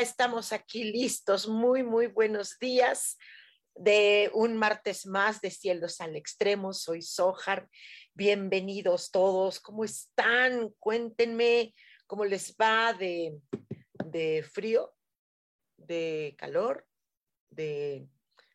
Estamos aquí listos. Muy, muy buenos días de un martes más de Cielos al Extremo. Soy Sojar. Bienvenidos todos. ¿Cómo están? Cuéntenme cómo les va de, de frío, de calor, de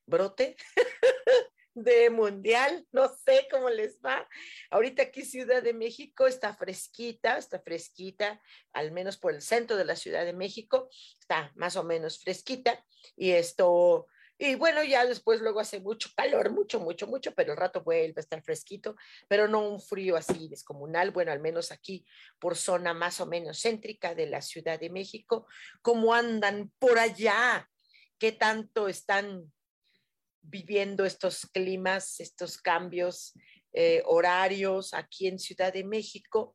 brote. de mundial, no sé cómo les va. Ahorita aquí Ciudad de México está fresquita, está fresquita, al menos por el centro de la Ciudad de México, está más o menos fresquita y esto, y bueno, ya después luego hace mucho calor, mucho, mucho, mucho, pero el rato vuelve a estar fresquito, pero no un frío así descomunal, bueno, al menos aquí por zona más o menos céntrica de la Ciudad de México, ¿cómo andan por allá? ¿Qué tanto están viviendo estos climas, estos cambios eh, horarios aquí en Ciudad de México.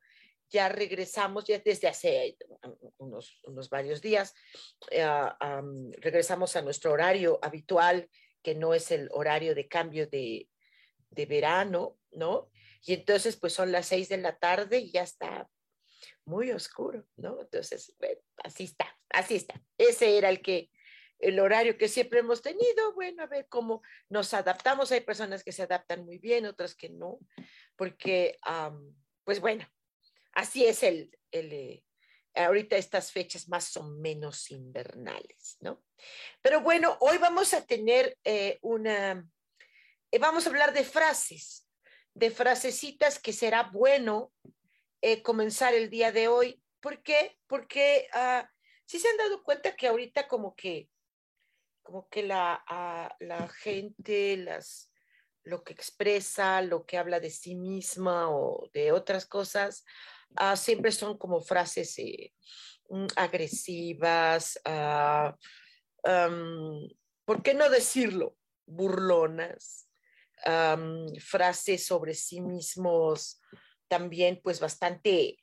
Ya regresamos, ya desde hace unos, unos varios días, eh, regresamos a nuestro horario habitual, que no es el horario de cambio de, de verano, ¿no? Y entonces, pues son las seis de la tarde y ya está muy oscuro, ¿no? Entonces, así está, así está. Ese era el que el horario que siempre hemos tenido, bueno, a ver cómo nos adaptamos. Hay personas que se adaptan muy bien, otras que no, porque, pues bueno, así es el, el eh, ahorita estas fechas más o menos invernales, ¿no? Pero bueno, hoy vamos a tener eh, una, eh, vamos a hablar de frases, de frasecitas que será bueno comenzar el día de hoy. ¿Por qué? Porque ah, si se han dado cuenta que ahorita como que como que la, la gente, las, lo que expresa, lo que habla de sí misma o de otras cosas, ah, siempre son como frases eh, mm, agresivas, ah, ¿por qué no decirlo? Burlonas, frases sobre sí mismos también pues bastante,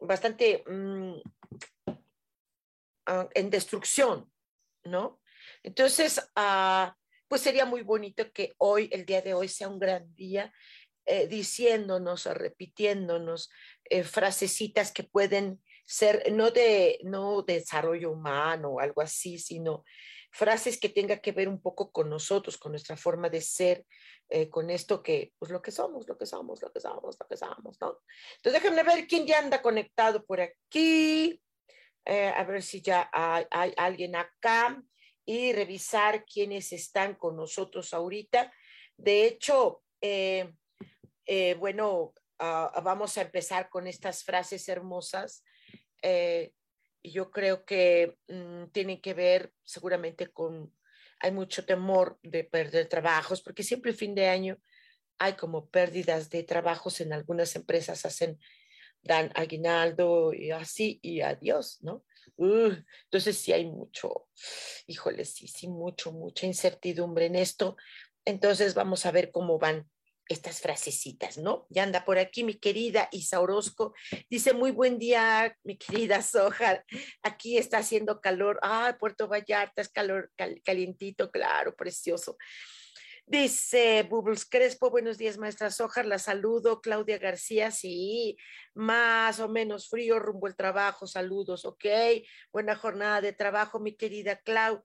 bastante mm, ah, en destrucción, ¿no? Entonces, ah, pues sería muy bonito que hoy, el día de hoy, sea un gran día eh, diciéndonos o repitiéndonos eh, frasecitas que pueden ser no de no desarrollo humano o algo así, sino frases que tenga que ver un poco con nosotros, con nuestra forma de ser, eh, con esto que, pues lo que somos, lo que somos, lo que somos, lo que somos, ¿no? Entonces déjenme ver quién ya anda conectado por aquí. Eh, a ver si ya hay, alguien acá y revisar quiénes están con nosotros ahorita. De hecho, eh, eh, bueno, ah, vamos a empezar con estas frases hermosas. yo creo que mm, tienen que ver seguramente con, hay mucho temor de perder trabajos, porque siempre el fin de año hay como pérdidas de trabajos en algunas empresas, hacen dan aguinaldo y así y adiós, ¿no? entonces sí hay mucho, híjole, sí, sí, mucho, mucha incertidumbre en esto. Entonces vamos a ver cómo van estas frasecitas, ¿no? Ya anda por aquí mi querida Isa Orozco. Dice, muy buen día, mi querida Soja. Aquí está haciendo calor. Ah, Puerto Vallarta es calor, calientito, claro, precioso. Dice Bubbles Crespo, buenos días, maestra Sojar, la saludo. Claudia García, sí, más o menos frío rumbo al trabajo, saludos, ok. Buena jornada de trabajo, mi querida Clau.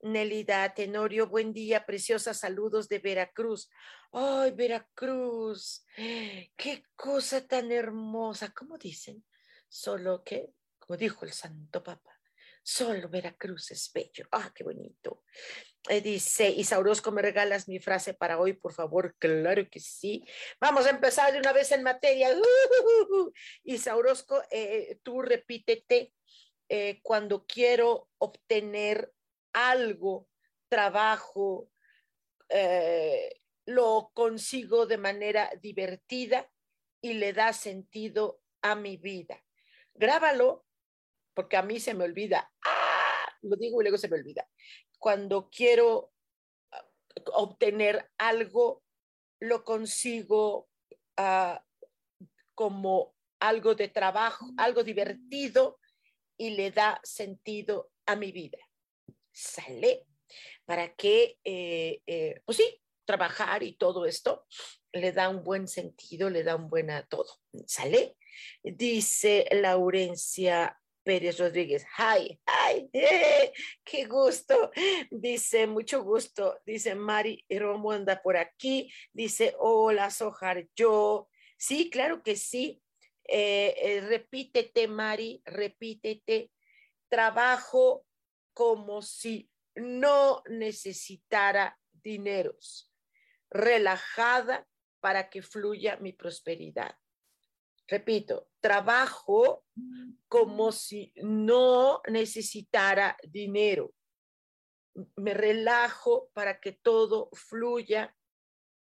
Nelida Tenorio, buen día, preciosa, saludos de Veracruz. Ay, Veracruz, qué cosa tan hermosa, ¿cómo dicen? Solo que, como dijo el Santo Papa, Solo Veracruz es bello. Ah, qué bonito. Eh, dice Isaurosco, ¿me regalas mi frase para hoy, por favor? Claro que sí. Vamos a empezar de una vez en materia. Isaurosco, eh, tú repítete eh, cuando quiero obtener algo, trabajo, lo consigo de manera divertida y le da sentido a mi vida. Grábalo, porque a mí se me olvida. ¡Ah! Lo digo y luego se me olvida cuando quiero ah, obtener algo, lo consigo ah, como algo de trabajo, algo divertido y le da sentido a mi vida. ¿Sale? Para que, eh, eh, pues sí, trabajar y todo esto le da un buen sentido, le da un buen a todo. ¿Sale? Dice Laurencia Pérez Rodríguez. Hi, hi, qué gusto. Dice, mucho gusto. Dice Mari Romo anda por aquí. Dice, hola, Sojar, yo. Sí, claro que sí. Eh, eh, repítete, Mari, repítete. Trabajo como si no necesitara dineros. Relajada para que fluya mi prosperidad. Repito, trabajo como si no necesitara dinero. Me relajo para que todo fluya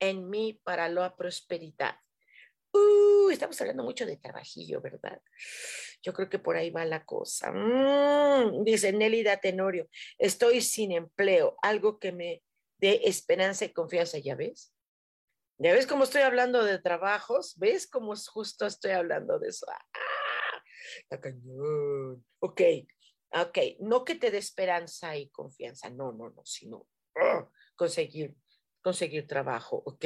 en mí para la prosperidad. Uh, estamos hablando mucho de trabajillo, ¿verdad? Yo creo que por ahí va la cosa. Mm, dice Nélida Tenorio, estoy sin empleo, algo que me dé esperanza y confianza, ¿ya ves? ¿Ya ves cómo estoy hablando de trabajos? ¿Ves cómo justo estoy hablando de eso? ¡Ah! La cañón. Ok, ok. No que te dé esperanza y confianza, no, no, no, sino ¡ah! conseguir, conseguir trabajo, ok.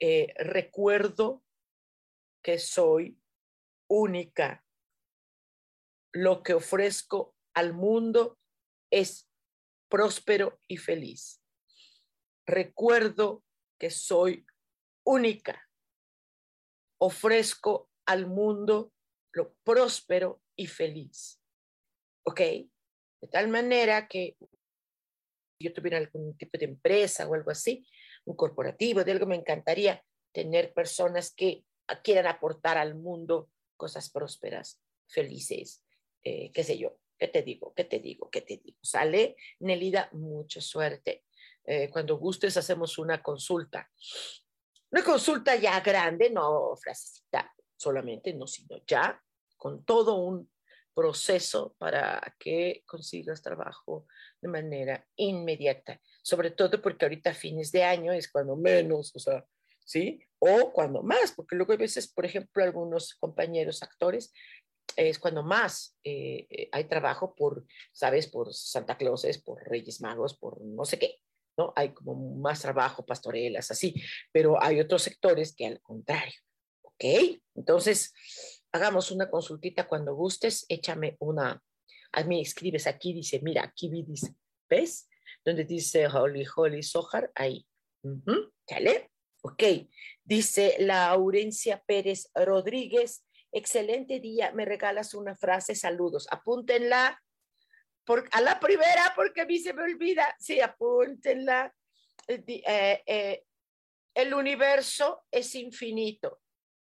Eh, recuerdo que soy única. Lo que ofrezco al mundo es próspero y feliz. Recuerdo que soy única. Ofrezco al mundo lo próspero y feliz. ¿Ok? De tal manera que yo tuviera algún tipo de empresa o algo así, un corporativo, de algo me encantaría tener personas que quieran aportar al mundo cosas prósperas, felices, eh, qué sé yo, ¿qué te digo? ¿Qué te digo? ¿Qué te digo? Sale, Nelida, mucha suerte. Eh, cuando gustes hacemos una consulta una consulta ya grande, no frasecita solamente, no, sino ya con todo un proceso para que consigas trabajo de manera inmediata, sobre todo porque ahorita fines de año es cuando menos, o sea, ¿sí? O cuando más, porque luego a veces, por ejemplo, algunos compañeros actores es cuando más eh, eh, hay trabajo por, ¿sabes? Por Santa Clauses, por Reyes Magos, por no sé qué, ¿no? Hay como más trabajo, pastorelas, así, pero hay otros sectores que al contrario, ¿ok? Entonces, hagamos una consultita cuando gustes, échame una, a mí escribes aquí, dice, mira, aquí dice, ¿ves? Donde dice Holy, Holy, Sohar, ahí. ¿Sale? Ok. Dice Laurencia Pérez Rodríguez, excelente día, me regalas una frase, saludos, apúntenla a la primera, porque a mí se me olvida, sí, apúntenla. Eh, eh, eh, el universo es infinito,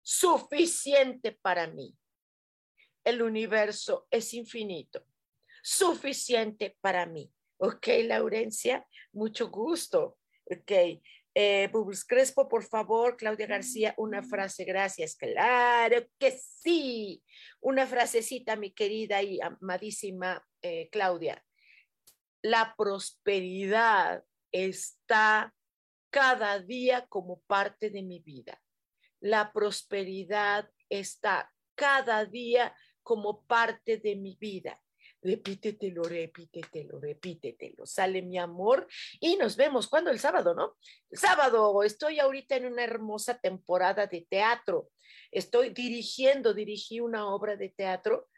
suficiente para mí. El universo es infinito, suficiente para mí. Ok, Laurencia, mucho gusto. Ok, eh, Crespo, por favor, Claudia García, una frase, gracias. Claro que sí. Una frasecita, mi querida y amadísima eh, Claudia. La prosperidad está cada día como parte de mi vida. La prosperidad está cada día como parte de mi vida repítetelo, repítetelo, repítetelo. Sale mi amor y nos vemos. cuando El sábado, ¿no? El sábado estoy ahorita en una hermosa temporada de teatro. Estoy dirigiendo, dirigí una obra de teatro.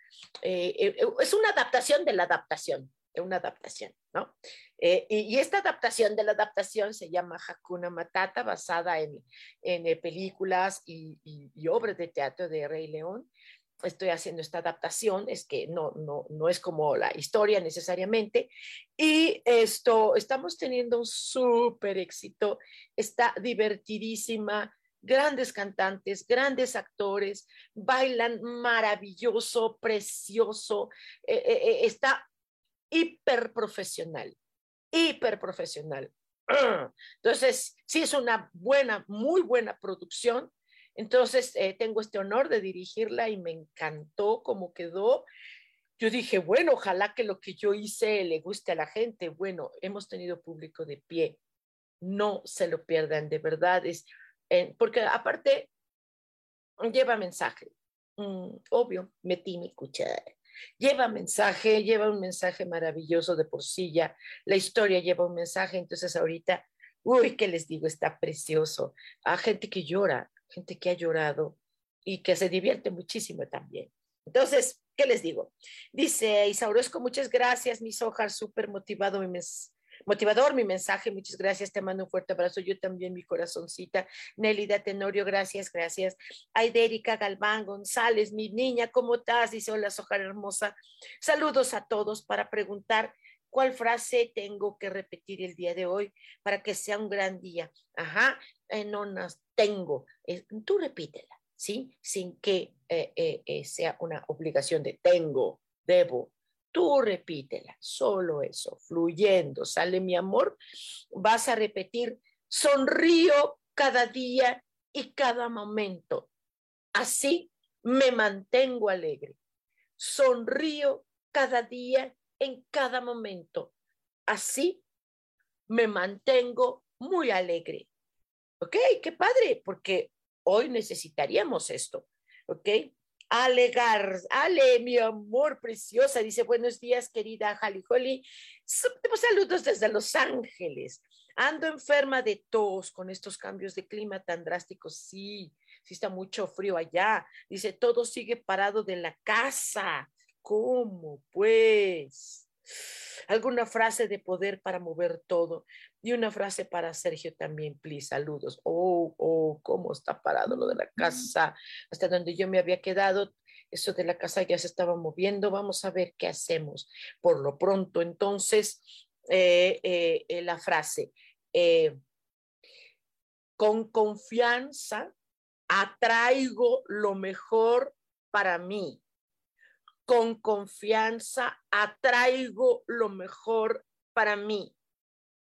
Eh, eh, es una adaptación de la adaptación, es una adaptación, ¿no? Eh, y, esta adaptación de la adaptación se llama Hakuna Matata, basada en, en películas y, y, obras de teatro de Rey León estoy haciendo esta adaptación, es que no, no, no es como la historia necesariamente. Y esto, estamos teniendo un súper éxito, está divertidísima, grandes cantantes, grandes actores, bailan maravilloso, precioso, eh, eh, eh, está hiper profesional, hiper profesional. Entonces, sí es una buena, muy buena producción entonces, eh, tengo este honor de dirigirla y me encantó cómo quedó. Yo dije, bueno, ojalá que lo que yo hice le guste a la gente. Bueno, hemos tenido público de pie. No se lo pierdan, de verdad. Es, eh, porque aparte, lleva mensaje. Mm, obvio, metí mi cuchara. Lleva mensaje, lleva un mensaje maravilloso de por sí ya. La historia lleva un mensaje, entonces ahorita, uy, ¿qué les digo? Está precioso. Hay gente que llora, gente que ha llorado y que se divierte muchísimo también. Entonces, ¿qué les digo? Dice Isaurosco, muchas gracias, mis hojas, súper motivado mi motivador mi mensaje, muchas gracias, te mando un fuerte abrazo, yo también, mi corazoncita. Nelida Tenorio, gracias, gracias. Aidérica Galván González, mi niña, ¿cómo estás? Dice, hola, Sojar hermosa. Saludos a todos para preguntar cuál frase tengo que repetir el día de hoy para que sea un gran día. Ajá, no nos tengo. tú repítela, ¿sí? Sin que eh, eh, eh, sea una obligación de tengo, debo. Tú repítela, solo eso, fluyendo, sale mi amor. Vas a repetir, sonrío cada día y cada momento. Así me mantengo alegre. Sonrío cada día en cada momento. Así me mantengo muy alegre. ¿Ok? Qué padre, porque hoy necesitaríamos esto. ¿Ok? Alegar, Ale, mi amor preciosa, dice buenos días, querida Holly. Saludos desde Los Ángeles. Ando enferma de tos con estos cambios de clima tan drásticos. Sí, sí está mucho frío allá. Dice, todo sigue parado de la casa. ¿Cómo? Pues alguna frase de poder para mover todo. Y una frase para Sergio también, please, saludos. Oh, oh, cómo está parado lo de la casa, hasta donde yo me había quedado. Eso de la casa ya se estaba moviendo. Vamos a ver qué hacemos. Por lo pronto, entonces, eh, eh, eh, la frase, con confianza atraigo lo mejor para mí con confianza atraigo lo mejor para mí.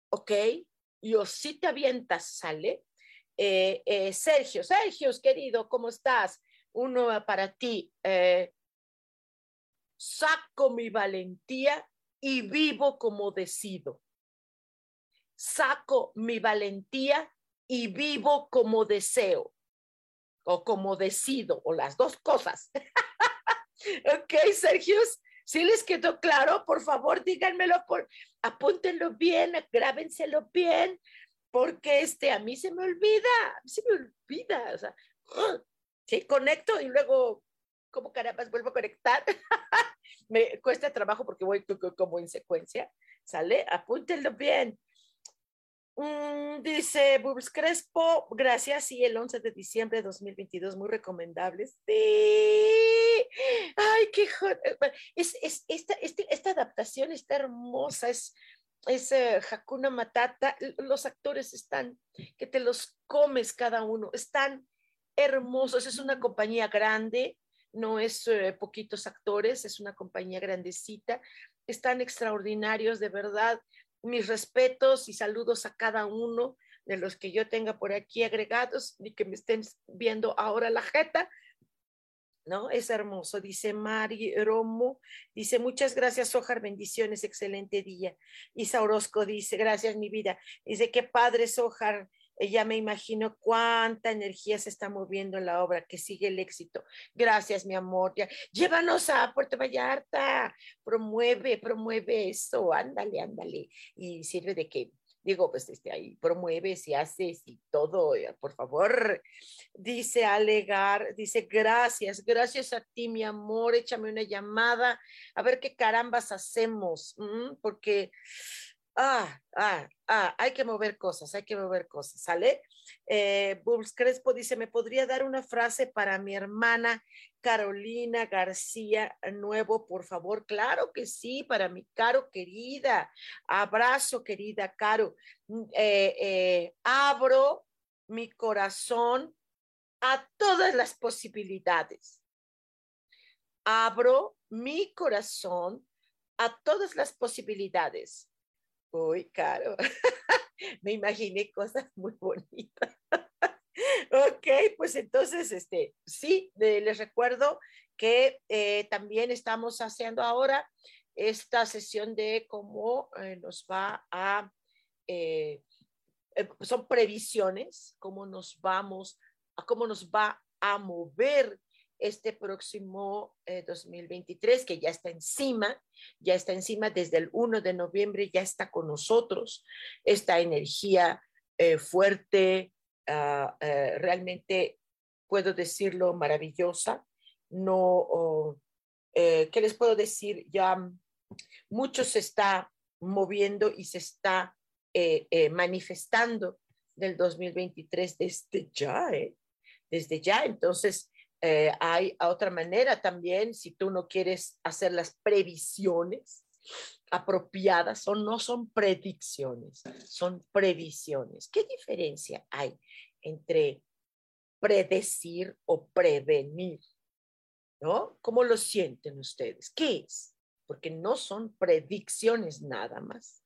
¿Ok? Yo sí te avientas, ¿sale? Eh, eh, Sergio, Sergio, querido, ¿cómo estás? Uno para ti. Eh, saco mi valentía y vivo como decido. Saco mi valentía y vivo como deseo o como decido, o las dos cosas. Ok, Sergio, si les quedó claro, por favor, díganmelo, por, apúntenlo bien, grábenselo bien, porque este, a mí se me olvida, se me olvida, o sea, sí, conecto y luego, como caramba, vuelvo a conectar. me cuesta trabajo porque voy como en secuencia, ¿sale? Apúntenlo bien. Mm, dice Bubs Crespo, gracias, sí, el 11 de diciembre de 2022, muy recomendables. Sí. Ay, qué eh, es, es, esta, este, esta adaptación está hermosa, es, es uh, Hakuna Matata, los actores están, que te los comes cada uno, están hermosos, es una compañía grande, no es uh, poquitos actores, es una compañía grandecita, están extraordinarios, de verdad mis respetos y saludos a cada uno de los que yo tenga por aquí agregados y que me estén viendo ahora la jeta. ¿No? Es hermoso, dice Mari Romo, dice muchas gracias, Ojar, bendiciones, excelente día. Isa Orozco dice, gracias mi vida. Dice, qué padre, Sojar, ya me imagino cuánta energía se está moviendo en la obra, que sigue el éxito. Gracias, mi amor. Ya, llévanos a Puerto Vallarta, promueve, promueve eso, ándale, ándale. Y sirve de que, digo, pues este, ahí promueves y haces y todo, eh, por favor. Dice Alegar, dice, gracias, gracias a ti, mi amor, échame una llamada, a ver qué carambas hacemos, porque Ah, ah, ah, hay que mover cosas, hay que mover cosas, ¿sale? Eh, Crespo dice, ¿me podría dar una frase para mi hermana Carolina García Nuevo, por favor? Claro que sí, para mi Caro querida. Abrazo, querida Caro. Mm, eh, eh, abro mi corazón a todas las posibilidades. Abro mi corazón a todas las posibilidades. Uy, caro. Me imaginé cosas muy bonitas. ok, pues entonces, este, sí, les recuerdo que eh, también estamos haciendo ahora esta sesión de cómo eh, nos va a, eh, son previsiones, cómo nos vamos, a cómo nos va a mover este próximo 2023, eh, que ya está encima, ya está encima desde el 1 de noviembre, ya está con nosotros esta energía eh, fuerte, ah, eh, realmente puedo decirlo maravillosa. No, ¿qué les puedo decir? Ya mucho se está moviendo y se está manifestando del 2023 desde ya, desde ya. Entonces, eh, hay otra manera también, si tú no quieres hacer las previsiones apropiadas, son, no son predicciones, son previsiones. ¿Qué diferencia hay entre predecir o prevenir? ¿No? ¿Cómo lo sienten ustedes? ¿Qué es? Porque no son predicciones nada más,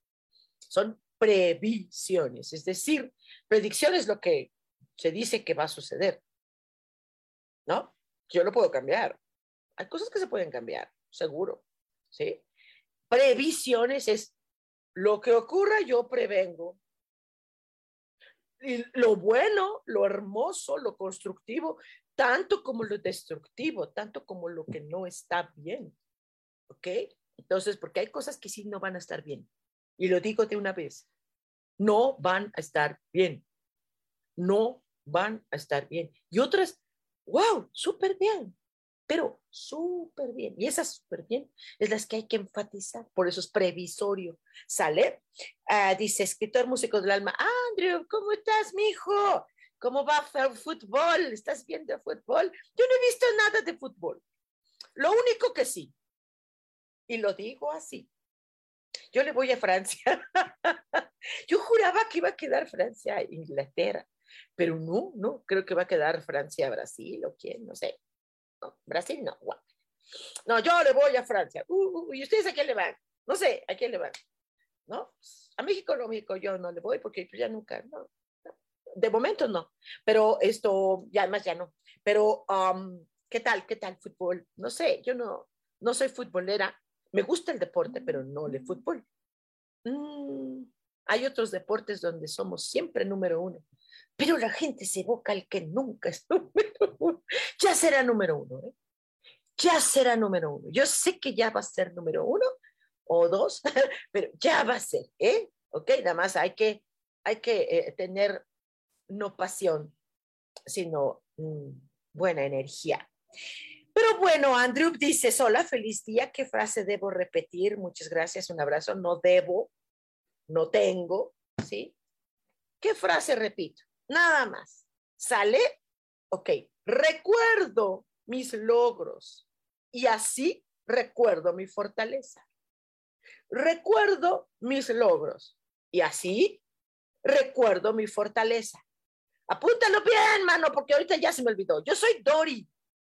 son previsiones, es decir, predicción es lo que se dice que va a suceder ¿no? Yo lo puedo cambiar. Hay cosas que se pueden cambiar, seguro, ¿sí? Previsiones es lo que ocurra, yo prevengo. Lo bueno, lo hermoso, lo constructivo, tanto como lo destructivo, tanto como lo que no está bien. ¿Ok? Entonces, porque hay cosas que sí no van a estar bien. Y lo digo de una vez, no van a estar bien. No van a estar bien. Y otras wow, súper bien, pero súper bien. Y esas súper bien es las que hay que enfatizar, por eso es previsorio. ¿Sale? Ah, dice, escritor músico del alma, Andrew, ¿cómo estás, mijo? ¿Cómo va el fútbol? ¿Estás viendo fútbol? Yo no he visto nada de fútbol. Lo único que sí, y lo digo así, yo le voy a Francia. yo juraba que iba a quedar Francia Inglaterra. Pero no, no, creo que va a quedar Francia, Brasil o quién, no sé. No, Brasil no, No, yo le voy a Francia. Uh, uh, ¿Y ustedes a quién le van? No sé, ¿a quién le van? ¿No? A México no, México yo no le voy porque pues, ya nunca, no. De momento no, pero esto, ya además ya no. Pero, um, ¿qué tal? ¿Qué tal fútbol? No sé, yo no, no soy futbolera. Me gusta el deporte, pero no el fútbol. Mm, hay otros deportes donde somos siempre número uno pero la gente se evoca al que nunca es número uno. Ya será número uno, ¿eh? Ya será número uno. Yo sé que ya va a ser número uno o dos, pero ya va a ser, ¿eh? Ok, nada más hay que, hay que eh, tener no pasión, sino mm, buena energía. Pero bueno, Andrew dice, hola, feliz día, ¿qué frase debo repetir? Muchas gracias, un abrazo, no debo, no tengo, ¿sí? ¿Qué frase repito? Nada más. ¿Sale? Ok. Recuerdo mis logros y así recuerdo mi fortaleza. Recuerdo mis logros y así recuerdo mi fortaleza. Apúntalo bien, mano, porque ahorita ya se me olvidó. Yo soy Dori.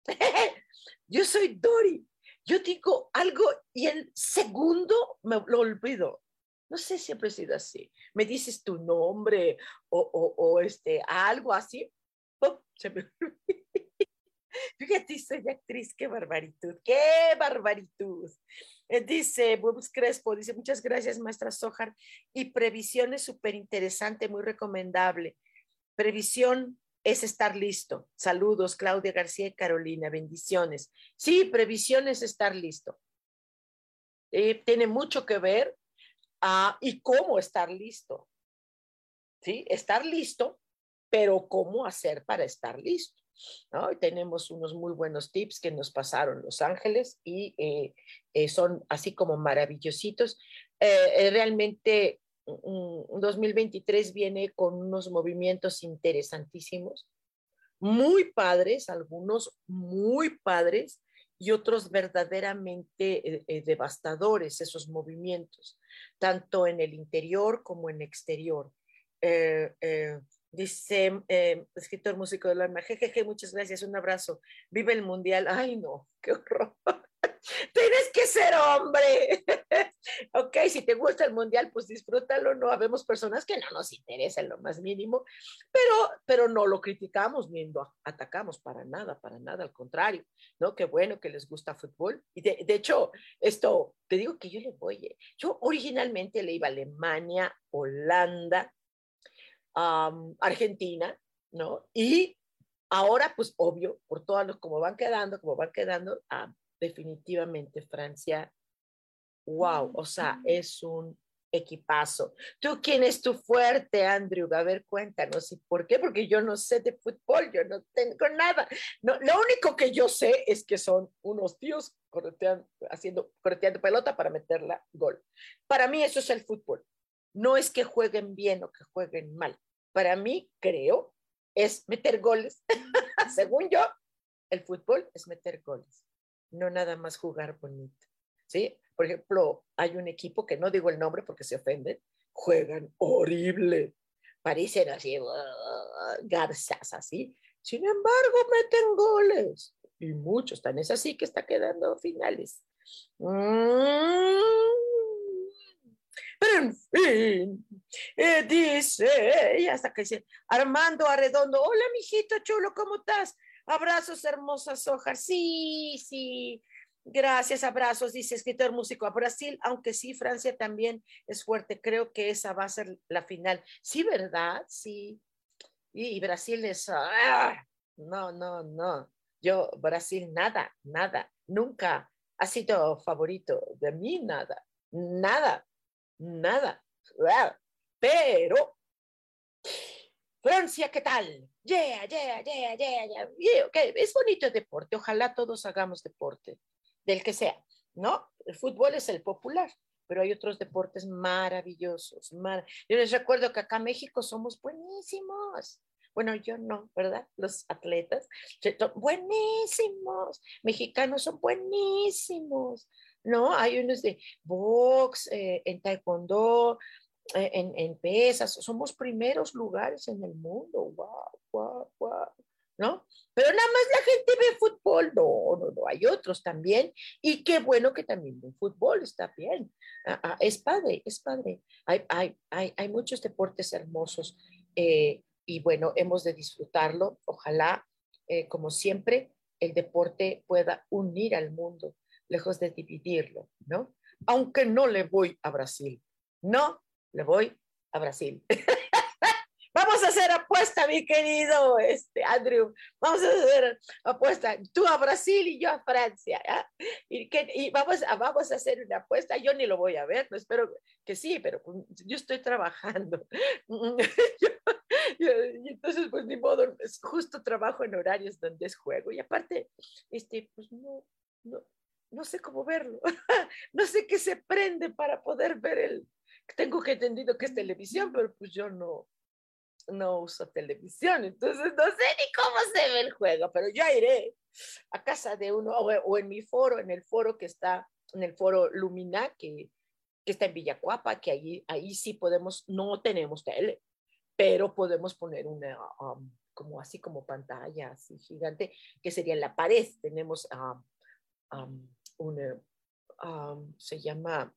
Yo soy Dori. Yo digo algo y en segundo me lo olvido. No sé, siempre he sido así. Me dices tu nombre o, este, algo así. Se me... Fíjate, soy actriz, qué barbaritud, qué barbaritud. Eh, dice Bubs Crespo, dice, muchas gracias, maestra Sojar. Y previsión es súper interesante, muy recomendable. Previsión es estar listo. Saludos, Claudia García y Carolina, bendiciones. Sí, previsión es estar listo. Eh, tiene mucho que ver y cómo estar listo. ¿Sí? Estar listo, pero cómo hacer para estar listo. ¿no? tenemos unos muy buenos tips que nos pasaron Los Ángeles y eh, eh, son así como maravillositos. Eh, realmente 2023 mm, viene con unos movimientos interesantísimos, muy padres, algunos muy padres y otros verdaderamente devastadores, esos movimientos, tanto en el interior como en exterior. Dice, eh, escritor músico del alma, jejeje, muchas gracias, un abrazo. Vive el mundial. Ay, no, qué horror. Tienes que ser hombre. ok, si te gusta el mundial, pues disfrútalo. No habemos personas que no nos interesan lo más mínimo, pero, pero no lo criticamos ni lo atacamos para nada, para nada, al contrario, ¿no? Qué bueno que les gusta fútbol. Y de, de hecho, esto, te digo que yo le voy, eh, yo originalmente le iba a Alemania, Holanda, Argentina, ¿no? Y ahora, pues obvio, por todos los, como van quedando, como van quedando, ah, definitivamente Francia, wow, o sea, es un equipazo. ¿Tú quién es tu fuerte, Andrew? A ver, cuéntanos. ¿Y por qué? Porque yo no sé de fútbol, yo no tengo nada. No, lo único que yo sé es que son unos tíos correteando, haciendo, correteando pelota para meterla gol. Para mí eso es el fútbol. No es que jueguen bien o que jueguen mal para mí, creo, es meter goles. Según yo, el fútbol es meter goles, no nada más jugar bonito. ¿sí? Por ejemplo, hay un equipo que no digo el nombre porque se ofenden, juegan horrible, parecen así, garzas así. Sin embargo, meten goles y muchos, tan es así que está quedando finales. Mm. Pero en fin, eh, dice, y hasta que dice, Armando Arredondo, hola mijito chulo, ¿cómo estás? Abrazos, hermosas hojas. Sí, sí, gracias, abrazos, dice escritor músico a Brasil, aunque sí, Francia también es fuerte. Creo que esa va a ser la final. Sí, ¿verdad? Sí. Y, Brasil es, ah, no, no, no. Yo, Brasil, nada, nada, nunca ha sido favorito de mí, nada, nada nada. Pero, Francia, ¿qué tal? Yeah, yeah, yeah, yeah, yeah. Okay. Es bonito el deporte. Ojalá todos hagamos deporte, del que sea, ¿no? El fútbol es el popular, pero hay otros deportes maravillosos. Yo les recuerdo que acá en México somos buenísimos. Bueno, yo no, ¿verdad? Los atletas, buenísimos. Mexicanos son buenísimos. ¿no? Hay unos de box, eh, en taekwondo, en, en, pesas, somos primeros lugares en el mundo, wow, wow, wow, ¿no? Pero nada más la gente ve fútbol, no, no, no, hay otros también, y qué bueno que también ven fútbol, está bien, ah, ah, es padre, es padre, hay, hay, hay, hay muchos deportes hermosos, eh, y bueno, hemos de disfrutarlo, ojalá, como siempre, el deporte pueda unir al mundo, lejos de dividirlo, ¿no? Aunque no le voy a Brasil, no le voy a Brasil. Vamos a hacer apuesta, mi querido este, Andrew. Vamos a hacer apuesta. Tú a Brasil y yo a Francia. Y, que, y vamos, a, vamos a hacer una apuesta. Yo ni lo voy a ver, no espero que sí, pero yo estoy trabajando. y entonces, pues ni modo, es justo trabajo en horarios donde es juego. Y aparte, este, pues no, no, no sé cómo verlo, no sé qué se prende para poder ver el, tengo que entendido que es televisión, pero pues yo no, no uso televisión, entonces no sé ni cómo se ve el juego, pero yo iré a casa de uno o, en mi foro, en el foro que está, en el foro Lumina, que, que está en Villacuapa, que ahí, ahí sí podemos, no tenemos tele, pero podemos poner una, um, como así como pantalla así gigante, que sería en la pared, tenemos... Um, um, un, se llama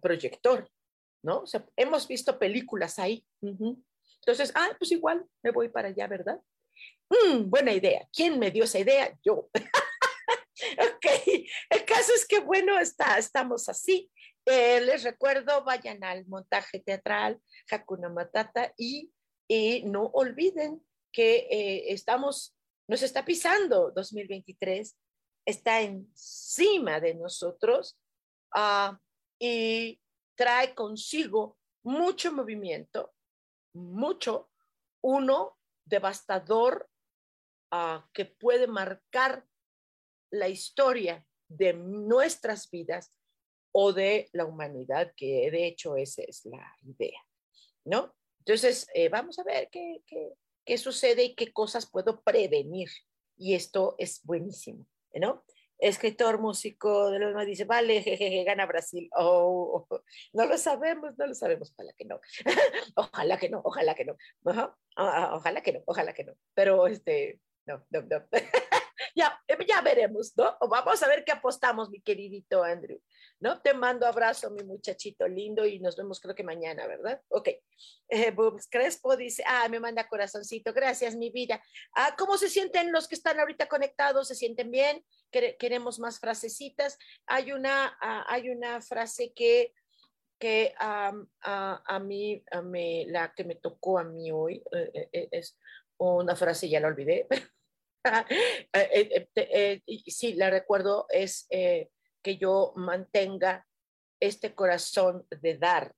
proyector, ¿no? Hemos visto películas ahí. Entonces, ah, pues igual me voy para allá, ¿verdad? Mm, buena idea. ¿Quién me dio esa idea? Yo. ok, el caso es que, bueno, está, estamos así. Eh, les recuerdo, vayan al montaje teatral Hakuna Matata y, y no olviden que eh, estamos, nos está pisando 2023 está encima de nosotros ah, y trae consigo mucho movimiento, mucho, uno devastador ah, que puede marcar la historia de nuestras vidas o de la humanidad, que de hecho esa es la idea, ¿no? Entonces, eh, vamos a ver qué, qué, qué sucede y qué cosas puedo prevenir. Y esto es buenísimo, ¿no? Escritor, músico de los demás dice, vale, jejeje, gana Brasil. Oh, no lo sabemos, no lo sabemos, ojalá que no. ojalá que no, ojalá que no. Ojalá que no, ojalá que no. Pero este, no, no, no. ya, ya veremos, ¿no? Vamos a ver qué apostamos, mi queridito Andrew, ¿no? Te mando abrazo, mi muchachito lindo, y nos vemos creo que mañana, ¿verdad? Ok. Eh, Crespo dice, ah, me manda corazoncito, gracias, mi vida. Ah, ¿Cómo se sienten los que están ahorita conectados? ¿Se sienten bien? queremos más frasecitas. Hay una, ah, hay una frase que que a, a, mí, la que me tocó a mí hoy, eh, eh, es una frase, ya la olvidé, Eh, sí, la recuerdo, es eh, que yo mantenga este corazón de dar,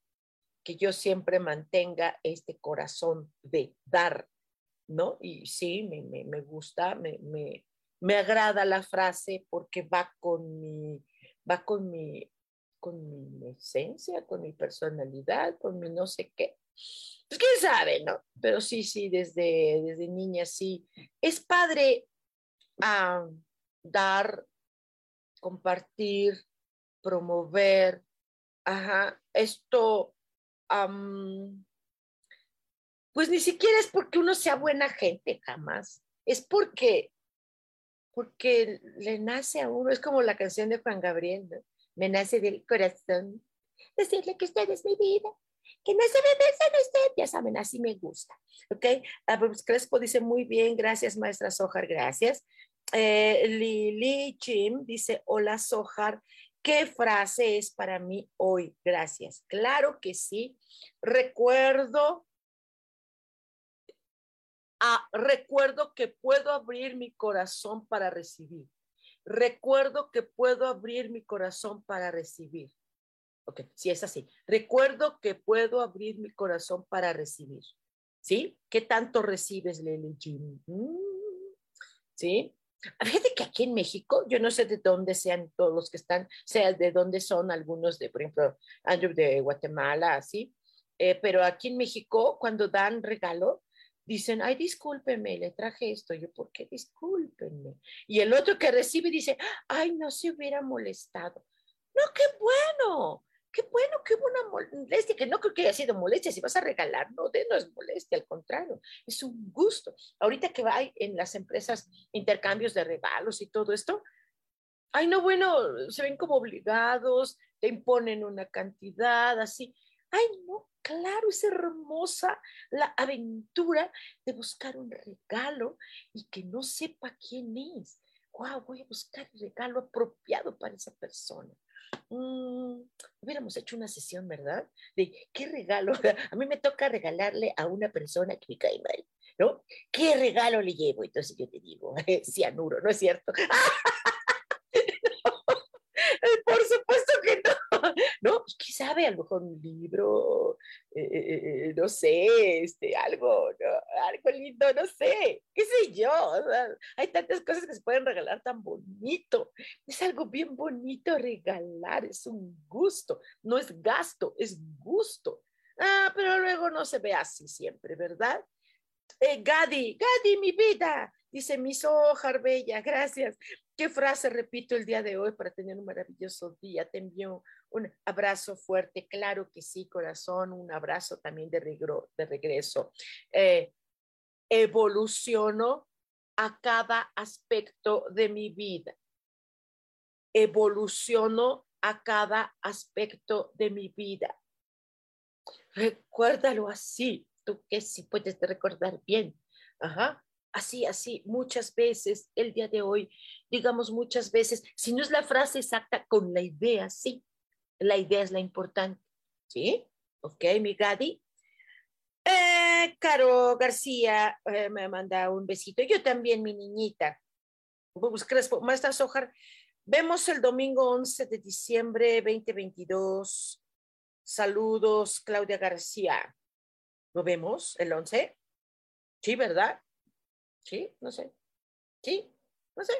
que yo siempre mantenga este corazón de dar, ¿no? Y sí, me, me, gusta, me, me, me, agrada la frase porque va con mi, va con mi, con mi esencia, con mi personalidad, con mi no sé qué. Pues quién sabe, ¿no? Pero sí, sí, desde, desde niña sí. Es padre dar, compartir, promover. Ajá, esto, pues ni siquiera es porque uno sea buena gente, jamás. Es porque, porque le nace a uno, es como la canción de Juan Gabriel, ¿no? Me nace del corazón decirle que usted es mi vida, que no se me usted, ya saben, así me gusta. ¿Ok? Crespo dice muy bien, gracias, maestra Sojar, gracias. Eh, Lili Jim dice, hola Sojar, ¿qué frase es para mí hoy? Gracias. Claro que sí. Recuerdo, ah, recuerdo que puedo abrir mi corazón para recibir. Recuerdo que puedo abrir mi corazón para recibir. Ok, si es así. Recuerdo que puedo abrir mi corazón para recibir. ¿Sí? ¿Qué tanto recibes, Lele Jim? Mm, ¿Sí? Fíjate que aquí en México, yo no sé de dónde sean todos los que están, sea de dónde son algunos de, por ejemplo, Andrew de Guatemala, así, eh, pero aquí en México, cuando dan regalo, dicen, ay, discúlpeme, le traje esto. Yo, ¿por qué discúlpenme? Y el otro que recibe dice, ay, no se hubiera molestado. No, qué bueno qué bueno, qué buena molestia, que no creo que haya sido molestia, si vas a regalar, no, de, no es molestia, al contrario, es un gusto. Ahorita que va en las empresas intercambios de regalos y todo esto, ay, no, bueno, se ven como obligados, te imponen una cantidad, así. Ay, no, claro, es hermosa la aventura de buscar un regalo y que no sepa quién es. Wow, voy a buscar el regalo apropiado para esa persona. Mm, hubiéramos hecho una sesión, ¿verdad? De qué regalo, a mí me toca regalarle a una persona que me cae mal, ¿no? ¿Qué regalo le llevo? Entonces yo te digo, cianuro, ¿no es cierto? Por supuesto que no. ¿no? Pues, ¿Qué sabe? A lo mejor un libro, eh, eh, eh, no sé, este, algo, algo lindo, no sé, qué sé yo. hay tantas cosas que se pueden regalar tan bonito. Es algo bien bonito regalar, es un gusto, no es gasto, es gusto. Ah, pero luego no se ve así siempre, ¿verdad? Eh, Gadi, Gadi, mi vida, dice mi hoja bella, gracias. ¿Qué frase repito el día de hoy para tener un maravilloso día? Te envío un abrazo fuerte, claro que sí, corazón, un abrazo también de, de regreso. Eh, evoluciono a cada aspecto de mi vida. Evoluciono a cada aspecto de mi vida. Recuérdalo así, tú que sí puedes recordar bien. Ajá. Así, así, muchas veces, el día de hoy, digamos muchas veces, si no es la frase exacta, con la idea, sí, la idea es la importante. ¿Sí? Ok, mi Gadi. Eh, Caro García eh, me manda un besito. Yo también, mi niñita. Crespo, Maestra Sojar, vemos el domingo 11 de diciembre 2022. Saludos, Claudia García. ¿Lo vemos el 11? Sí, ¿verdad? Sí, no sé. ¿Sí? No sé,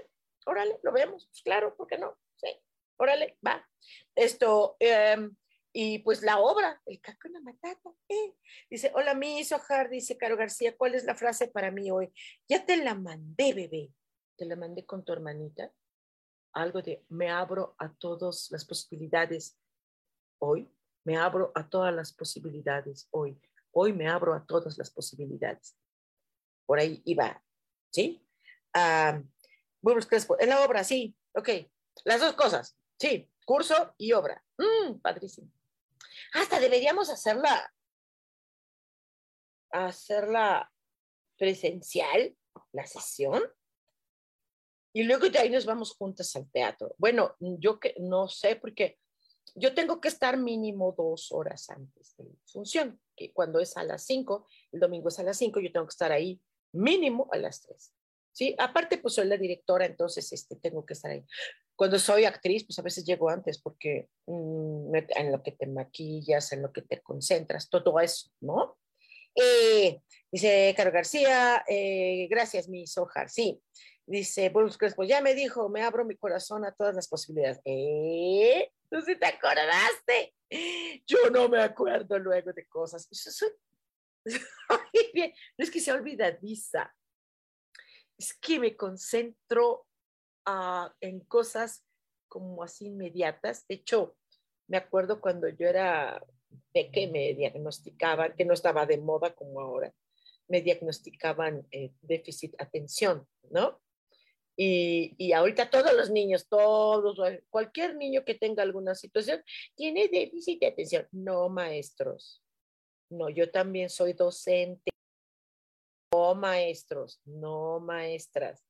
órale, lo vemos, pues claro, ¿por qué no? Sí, órale, va. Esto, em, y pues la obra, el caco en la matata. Eh. Dice, hola, mi Sojar, dice Caro García, ¿cuál es la frase para mí hoy? Ya te la mandé, bebé. Te la mandé con tu hermanita. Algo de, me abro a todas las posibilidades hoy. Me abro a todas las posibilidades hoy. Hoy me abro a todas las posibilidades. Por ahí iba, ¿sí? Ah, en la obra, sí, ok. Las dos cosas, sí, curso y obra. Mm, padrísimo. Hasta deberíamos hacerla, hacerla presencial, la sesión, y luego de ahí nos vamos juntas al teatro. Bueno, yo que no sé, porque yo tengo que estar mínimo dos horas antes de la función, que cuando es a las cinco, el domingo es a las cinco, yo tengo que estar ahí mínimo a las tres. ¿sí? Aparte, pues soy la directora, entonces este, tengo que estar ahí. Cuando soy actriz, pues a veces llego antes porque mm, en lo que te maquillas, en lo que te concentras, todo eso, ¿no? Eh, dice Caro García, eh, gracias, mi Sojar. Sí, dice Bruce Crespo, ya me dijo, me abro mi corazón a todas las posibilidades. ¿Eh? ¿Tú sí te acordaste? Yo no me acuerdo luego de cosas. No es que sea olvidadiza es que me concentro ah, en cosas como así inmediatas. De hecho, me acuerdo cuando yo era peque, me diagnosticaban, que no estaba de moda como ahora, me diagnosticaban eh, déficit atención, ¿no? Y, y, ahorita todos los niños, todos, cualquier niño que tenga alguna situación, tiene déficit de atención. No, maestros. No, yo también soy docente no maestros, no maestras,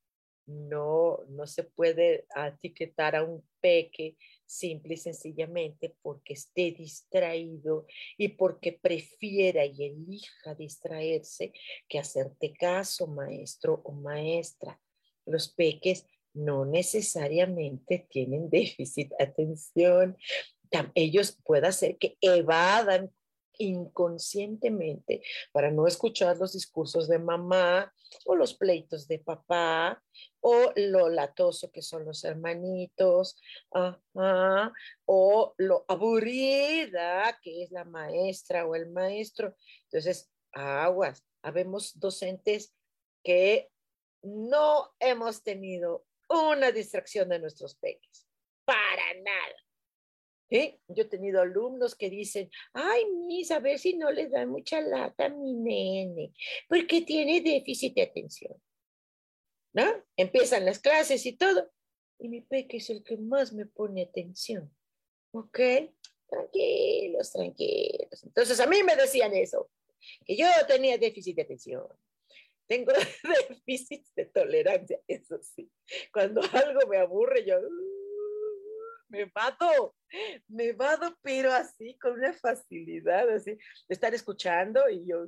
no, no se puede etiquetar a un peque simple y sencillamente porque esté distraído y porque prefiera y elija distraerse que hacerte caso, maestro o maestra. Los peques no necesariamente tienen déficit atención. Ellos pueden ser que evadan inconscientemente para no escuchar los discursos de mamá o los pleitos de papá o lo latoso que son los hermanitos o lo aburrida que es la maestra o el maestro. Entonces, aguas, habemos docentes que no hemos tenido una distracción de nuestros peques, para nada. Yo he tenido alumnos que dicen, ay, mis, a ver si no les da mucha lata a mi nene, porque tiene déficit de atención. ¿No? Empiezan las clases y todo, y mi peque es el que más me pone atención. ¿Ok? Tranquilos, tranquilos. Entonces a mí me decían eso, que yo tenía déficit de atención. Tengo déficit de tolerancia, eso sí. Cuando algo me aburre, yo me mato, me mato, pero así, con una facilidad, así, de estar escuchando y yo,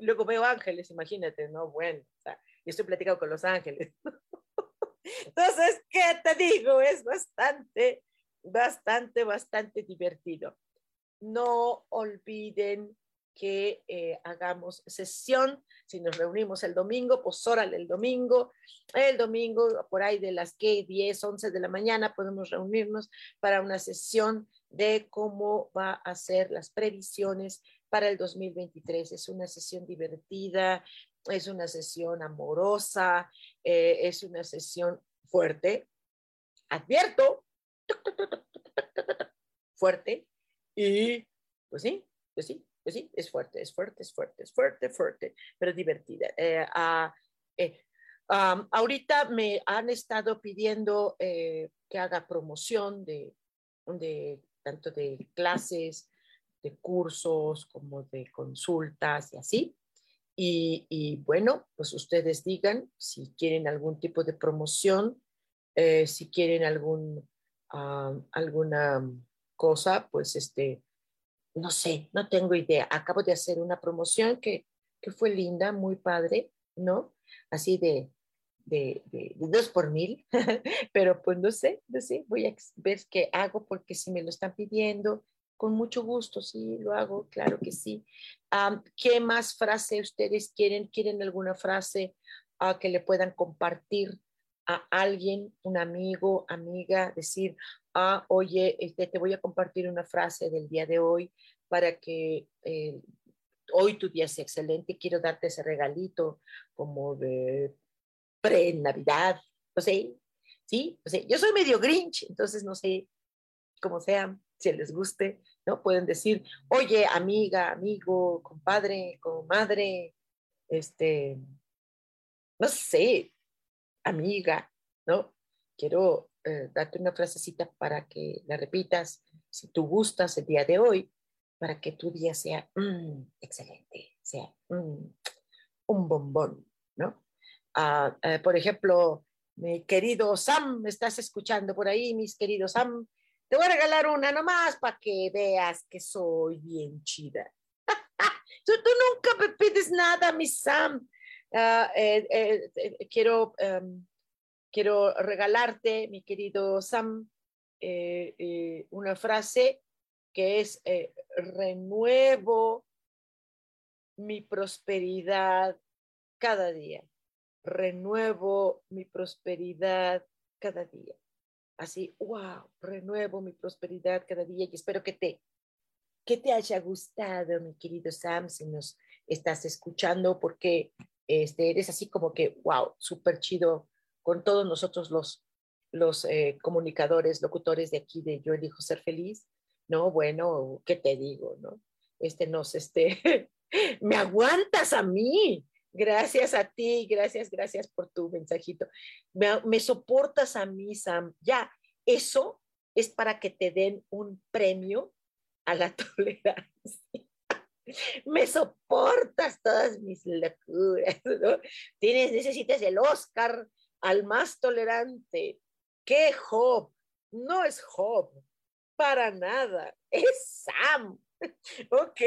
luego veo ángeles, imagínate, ¿no? Bueno, o sea, yo estoy platicando con los ángeles. Entonces, ¿qué te digo? Es bastante, bastante, bastante divertido. No olviden que eh, hagamos sesión. Si nos reunimos el domingo, pues órale el domingo. El domingo, por ahí de las que 10, 11 de la mañana, podemos reunirnos para una sesión de cómo va a ser las previsiones para el 2023. Es una sesión divertida, es una sesión amorosa, eh, es una sesión fuerte. Advierto, fuerte. Y pues sí, pues sí, pues sí, es fuerte, es fuerte, es fuerte, es fuerte, fuerte, pero divertida. Eh, ah, eh, ahorita me han estado pidiendo eh, que haga promoción de, de tanto de clases, de cursos, como de consultas y así. Y, y, bueno, pues ustedes digan si quieren algún tipo de promoción, si quieren algún, alguna cosa, pues este, no sé, no tengo idea. Acabo de hacer una promoción que, que fue linda, muy padre, ¿no? Así de, de, de, dos por mil, pero pues no sé, no sé, voy a ver qué hago porque si me lo están pidiendo, con mucho gusto, sí, lo hago, claro que sí. ¿Qué más frase ustedes quieren? ¿Quieren alguna frase a que le puedan compartir a alguien, un amigo, amiga, decir, ah, oye, este, te voy a compartir una frase del día de hoy para que eh, hoy tu día sea excelente. Quiero darte ese regalito como de pre-Navidad, no sé, ¿sí? O sea, yo soy medio grinch, entonces no sé cómo sea, si les guste, ¿no? Pueden decir, oye, amiga, amigo, compadre, comadre, este, no sé, amiga, ¿no? Quiero eh, darte una frasecita para que la repitas si tú gustas el día de hoy, para que tu día sea mm, excelente, sea mm, un bombón, ¿no? Ah, eh, por ejemplo, mi querido Sam, ¿me estás escuchando por ahí, mis queridos Sam? Te voy a regalar una nomás para que veas que soy bien chida. tú, nunca me pides nada, mi Sam. Ah, eh, eh, quiero, em, quiero regalarte, mi querido Sam, eh, una frase que es renuevo mi prosperidad cada día. Renuevo mi prosperidad cada día así, wow, renuevo mi prosperidad cada día y espero que te, que te haya gustado, mi querido Sam, si nos estás escuchando, porque este, eres así como que, wow, súper chido con todos nosotros los, los eh, comunicadores, locutores de aquí de Yo elijo ser feliz, ¿no? Bueno, ¿qué te digo, no? Este nos, este, me aguantas a mí, Gracias a ti, gracias, gracias por tu mensajito. Me, soportas a mí, Sam. Ya, eso es para que te den un premio a la tolerancia. Me soportas todas mis locuras, ¿no? Tienes, necesitas el Oscar al más tolerante. ¿Qué Job? No es Job, para nada, es Sam. Ok,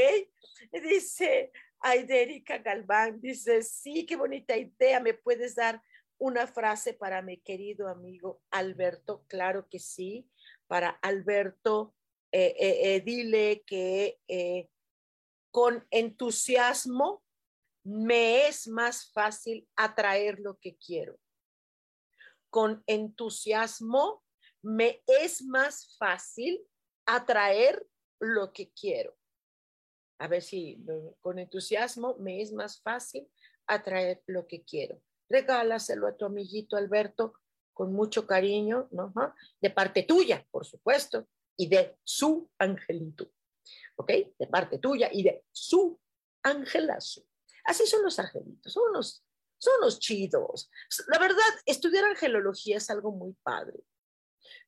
dice, Aidérica Galván dice, sí, qué bonita idea, ¿me puedes dar una frase para mi querido amigo Alberto? Claro que sí, para Alberto, eh, eh, eh, dile que con entusiasmo me es más fácil atraer lo que quiero. Con entusiasmo me es más fácil atraer lo que quiero a ver si con entusiasmo me es más fácil atraer lo que quiero. Regálaselo a tu amiguito Alberto con mucho cariño, ¿no? De parte tuya, por supuesto, y de su angelito. ¿Ok? De parte tuya y de su angelazo. Así son los angelitos, son los, son los chidos. La verdad, estudiar angelología es algo muy padre.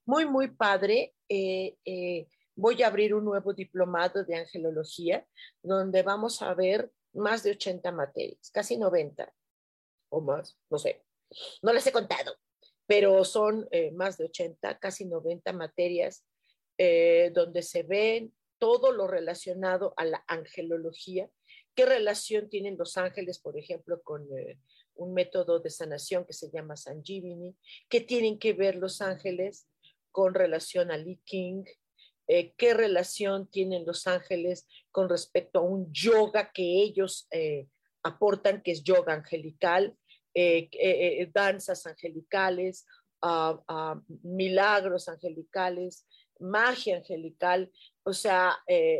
Muy, muy padre. Eh, eh, voy a abrir un nuevo diplomado de angelología donde vamos a ver más de 80 materias, casi 90 o más, no sé, no les he contado, pero son eh, más de 80, casi 90 materias eh, donde se ven todo lo relacionado a la angelología, qué relación tienen los ángeles, por ejemplo, con eh, un método de sanación que se llama Sanjivini, qué tienen que ver los ángeles con relación a Lee King, eh, qué relación tienen los ángeles con respecto a un yoga que ellos eh, aportan, que es yoga angelical, danzas angelicales, ah, milagros angelicales, magia angelical, o sea,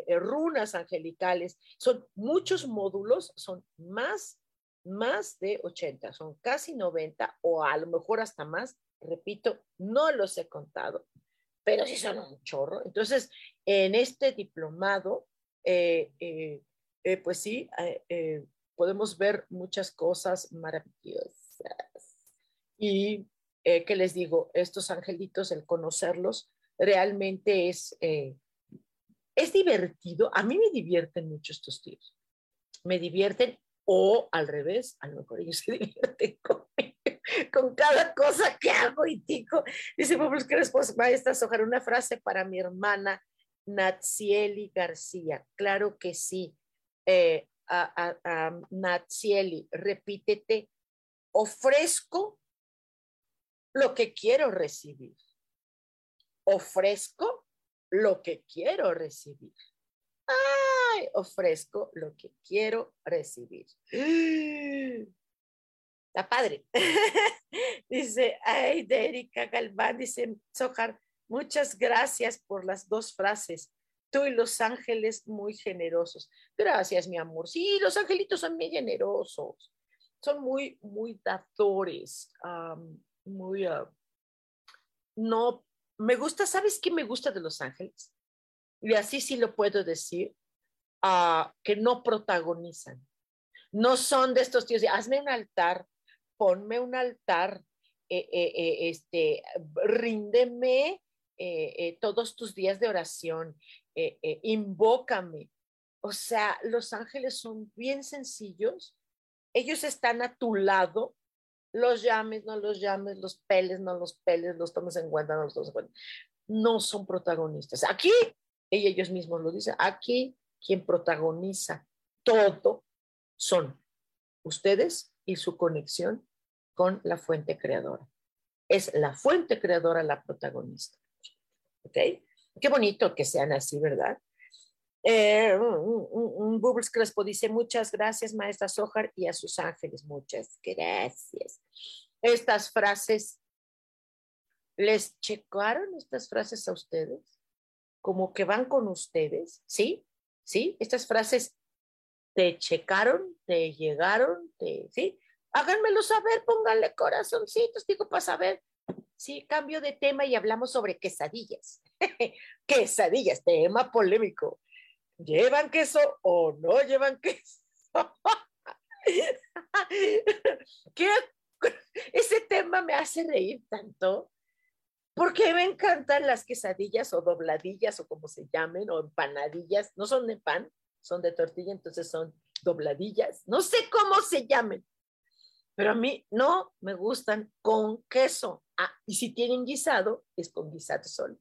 runas angelicales. Son muchos módulos, son más, más de 80, son casi 90 o a lo mejor hasta más. Repito, no los he contado pero sí son un chorro. Entonces, en este diplomado, eh, eh, eh, pues sí, podemos ver muchas cosas maravillosas. Y, ¿qué les digo? Estos angelitos, el conocerlos, realmente es, es divertido. A mí me divierten mucho estos tíos. Me divierten o al revés, a lo mejor ellos se divierten con cada cosa que hago y tico. Dice, pues, ¿qué respuesta, maestra Sojar? Una frase para mi hermana Natsieli García. Claro que sí. Eh, a, Natsieli, repítete, ofrezco lo que quiero recibir. Ofrezco lo que quiero recibir. Ay, ofrezco lo que quiero recibir. Está padre. dice, ay, de Galván, dice, Sojar, muchas gracias por las dos frases. Tú y los ángeles muy generosos. Gracias, mi amor. Sí, los angelitos son muy generosos. Son muy, muy dadores. muy, ah, no, me gusta, ¿sabes qué me gusta de los ángeles? Y así sí lo puedo decir, ah, que no protagonizan. No son de estos tíos de hazme un altar, ponme un altar, eh, eh, eh, este, ríndeme todos tus días de oración, invócame. O sea, los ángeles son bien sencillos, ellos están a tu lado, los llames, no los llames, los peles, no los peles, los tomes en cuenta, no los tomes en cuenta. No son protagonistas. Aquí, ellos mismos lo dicen, aquí quien protagoniza todo son ustedes y su conexión con la fuente creadora. Es la fuente creadora la protagonista. ¿Ok? Qué bonito que sean así, ¿verdad? Eh, Bubbles Crespo dice, muchas gracias, maestra Sojar, y a sus ángeles, muchas gracias. Estas frases, ¿les checaron estas frases a ustedes? Como que van con ustedes, ¿sí? ¿Sí? Estas frases te checaron, te llegaron, te, ¿sí? háganmelo saber, pónganle corazoncitos, digo, para saber. Sí, cambio de tema y hablamos sobre quesadillas. quesadillas, tema polémico. ¿Llevan queso o no llevan queso? ¿Qué? Ese tema me hace reír tanto porque me encantan las quesadillas o dobladillas o como se llamen o empanadillas. No son de pan, son de tortilla, entonces son dobladillas. No sé cómo se llamen, pero a mí no me gustan con queso. Ah, y si tienen guisado, es con guisado solo.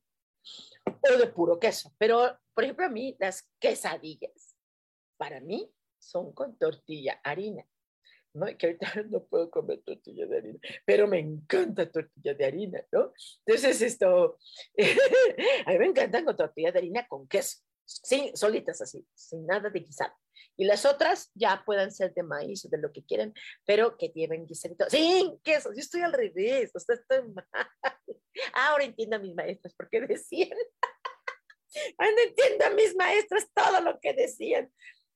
O de puro queso. Pero, por ejemplo, a mí las quesadillas, para mí, son con tortilla, harina. ¿no? Que ahorita no puedo comer tortilla de harina, pero me encanta tortilla de harina, ¿no? Entonces, esto, a mí me encantan con tortilla de harina con queso, sí, solitas así, sin nada de guisado. Y las otras ya puedan ser de maíz o de lo que quieran, pero que lleven guisadito. Sí, queso, yo estoy al revés, o sea, estoy mal. Ahora entiendo a mis maestras por qué decían. Ahora entiendo a mis maestras todo lo que decían.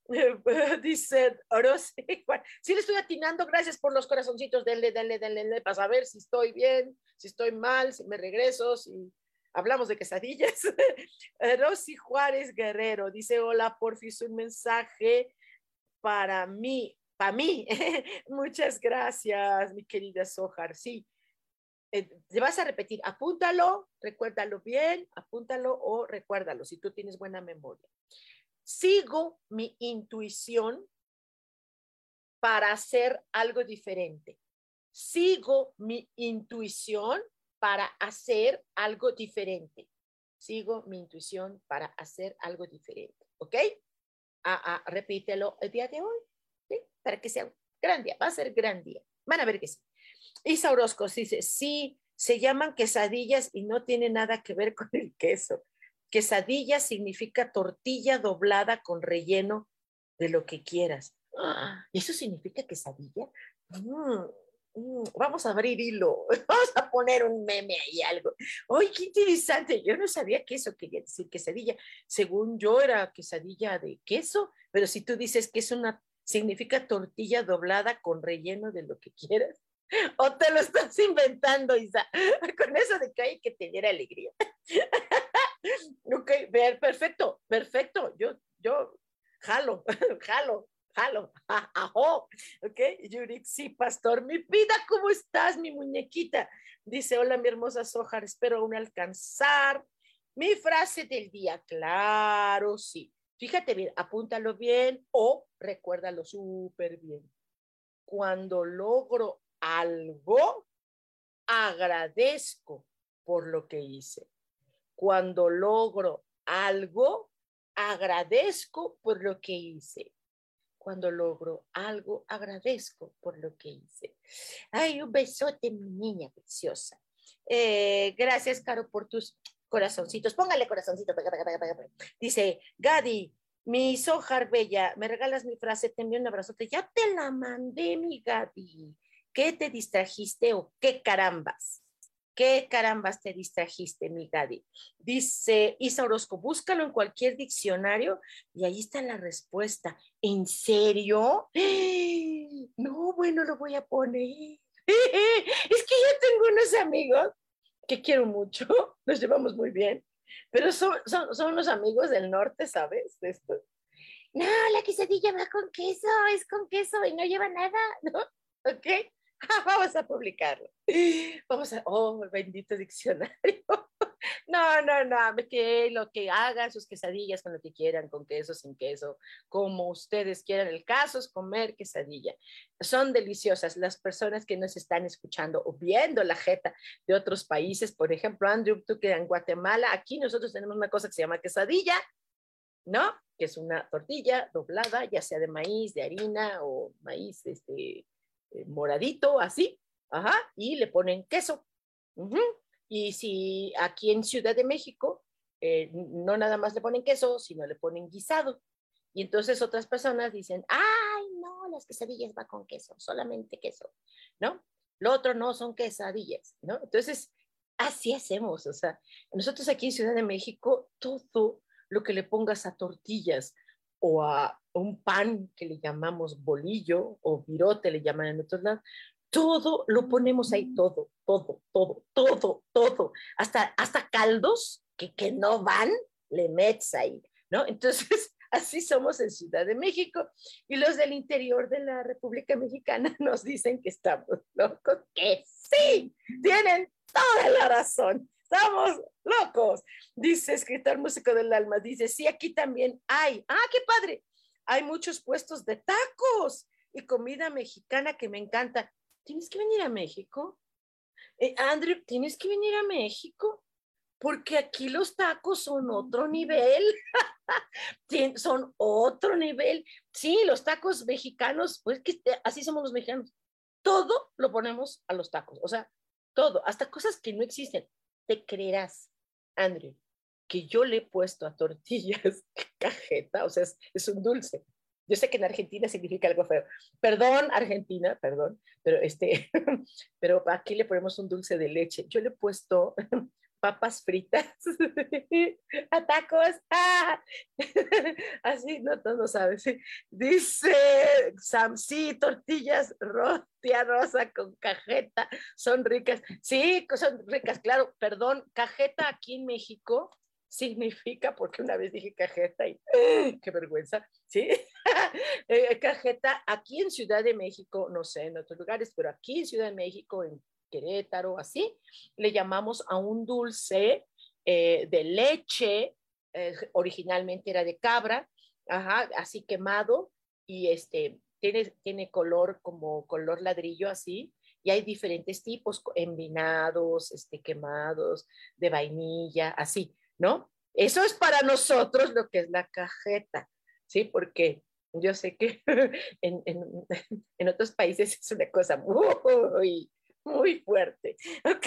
Dice Oros, sí le estoy atinando, gracias por los corazoncitos, denle, denle, denle, denle, para saber si estoy bien, si estoy mal, si me regreso, si hablamos de quesadillas. Rosy Juárez Guerrero dice, hola, porfis, un mensaje para mí, para mí. Muchas gracias, mi querida Sojar. Sí, eh, te vas a repetir, apúntalo, recuérdalo bien, apúntalo o recuérdalo si tú tienes buena memoria. Sigo mi intuición para hacer algo diferente. Sigo mi intuición para hacer algo diferente. Sigo mi intuición para hacer algo diferente. ¿Ok? Ah, ah, repítelo el día de hoy. Para que sea un gran día. Va a ser gran día. Van a ver que sí. Isa Orozco dice, sí, se llaman quesadillas y no tiene nada que ver con el queso. Quesadilla significa tortilla doblada con relleno de lo que quieras. Ah, ¿Eso significa quesadilla? Mm, Mm, vamos a abrir hilo, vamos a poner un meme ahí, algo. ¡Ay, qué interesante! Yo no sabía que eso quería decir quesadilla. Según yo era quesadilla de queso, pero si tú dices que es una, significa tortilla doblada con relleno de lo que quieras, o te lo estás inventando, Isa, con eso de que hay que tener alegría. ok, perfecto, perfecto, yo, yo jalo, jalo jalo, ajo, ok, Yurik, sí, pastor, mi vida, ¿cómo estás, mi muñequita? Dice, hola, mi hermosa Sojar, espero aún alcanzar mi frase del día, claro, sí. Fíjate bien, apúntalo bien o recuérdalo súper bien. Cuando logro algo, agradezco por lo que hice. Cuando logro algo, agradezco por lo que hice cuando logro algo, agradezco por lo que hice. Ay, un besote, mi niña preciosa. Eh, gracias, Caro, por tus corazoncitos. Póngale corazoncito. Dice, Gadi, mi sojar bella, me regalas mi frase, te envío un abrazote. Ya te la mandé, mi Gadi. ¿Qué te distrajiste o qué carambas? ¿Qué carambas te distrajiste, mi Gadi? Dice Isa Orozco, búscalo en cualquier diccionario y ahí está la respuesta. ¿En serio? No, bueno, lo voy a poner. Es que yo tengo unos amigos que quiero mucho, nos llevamos muy bien, pero son, son, son unos amigos del norte, ¿sabes? Esto. No, la quesadilla va con queso, es con queso y no lleva nada, ¿no? ¿Ok? Vamos a publicarlo. Vamos a, oh, bendito diccionario. No, no, no, que lo que hagan sus quesadillas con lo que quieran, con queso, sin queso, como ustedes quieran. El caso es comer quesadilla. Son deliciosas las personas que nos están escuchando o viendo la jeta de otros países. Por ejemplo, Andrew, tú que en Guatemala, aquí nosotros tenemos una cosa que se llama quesadilla, ¿no? Que es una tortilla doblada, ya sea de maíz, de harina o maíz, este, eh, moradito, así, ajá, y le ponen queso. Y si aquí en Ciudad de México eh, no nada más le ponen queso, sino le ponen guisado. Y entonces otras personas dicen, ay, no, las quesadillas va con queso, solamente queso, ¿no? Lo otro no son quesadillas, ¿no? Entonces, así hacemos, o sea, nosotros aquí en Ciudad de México, todo lo que le pongas a tortillas o a un pan que le llamamos bolillo o virote, le llaman en otros lados, todo lo ponemos ahí, mm. todo, todo, todo, todo, todo, hasta, hasta caldos que, que no van, le metes ahí, ¿no? Entonces, así somos en Ciudad de México y los del interior de la República Mexicana nos dicen que estamos locos, que sí, tienen toda la razón, estamos locos, dice escritor músico del alma, dice, sí, aquí también hay, ah, qué padre, hay muchos puestos de tacos y comida mexicana que me encanta. ¿Tienes que venir a México? Eh, Andrew, ¿tienes que venir a México? Porque aquí los tacos son otro nivel, son otro nivel. Sí, los tacos mexicanos, pues que así somos los mexicanos. Todo lo ponemos a los tacos, o sea, todo, hasta cosas que no existen. Te creerás, Andrew, que yo le he puesto a tortillas cajeta, o sea, es, un dulce. Yo sé que en Argentina significa algo feo. Perdón, Argentina, perdón, pero este, pero aquí le ponemos un dulce de leche. Yo le he puesto papas fritas a tacos. ¡Ah! Así, no, todo sabes. Dice Sam, sí, tortillas rostia rosa con cajeta, son ricas. Sí, son ricas, claro, perdón, cajeta aquí en México significa, porque una vez dije cajeta y qué vergüenza, ¿sí? Eh, cajeta, aquí en Ciudad de México, no sé, en otros lugares, pero aquí en Ciudad de México, en Querétaro, así, le llamamos a un dulce eh, de leche, eh, originalmente era de cabra, ajá, así quemado, y este, tiene, tiene color como color ladrillo así, y hay diferentes tipos, envinados, este, quemados, de vainilla, así. ¿no? Eso es para nosotros lo que es la cajeta, ¿sí? Porque yo sé que en, en, otros países es una cosa muy, muy fuerte. Ok,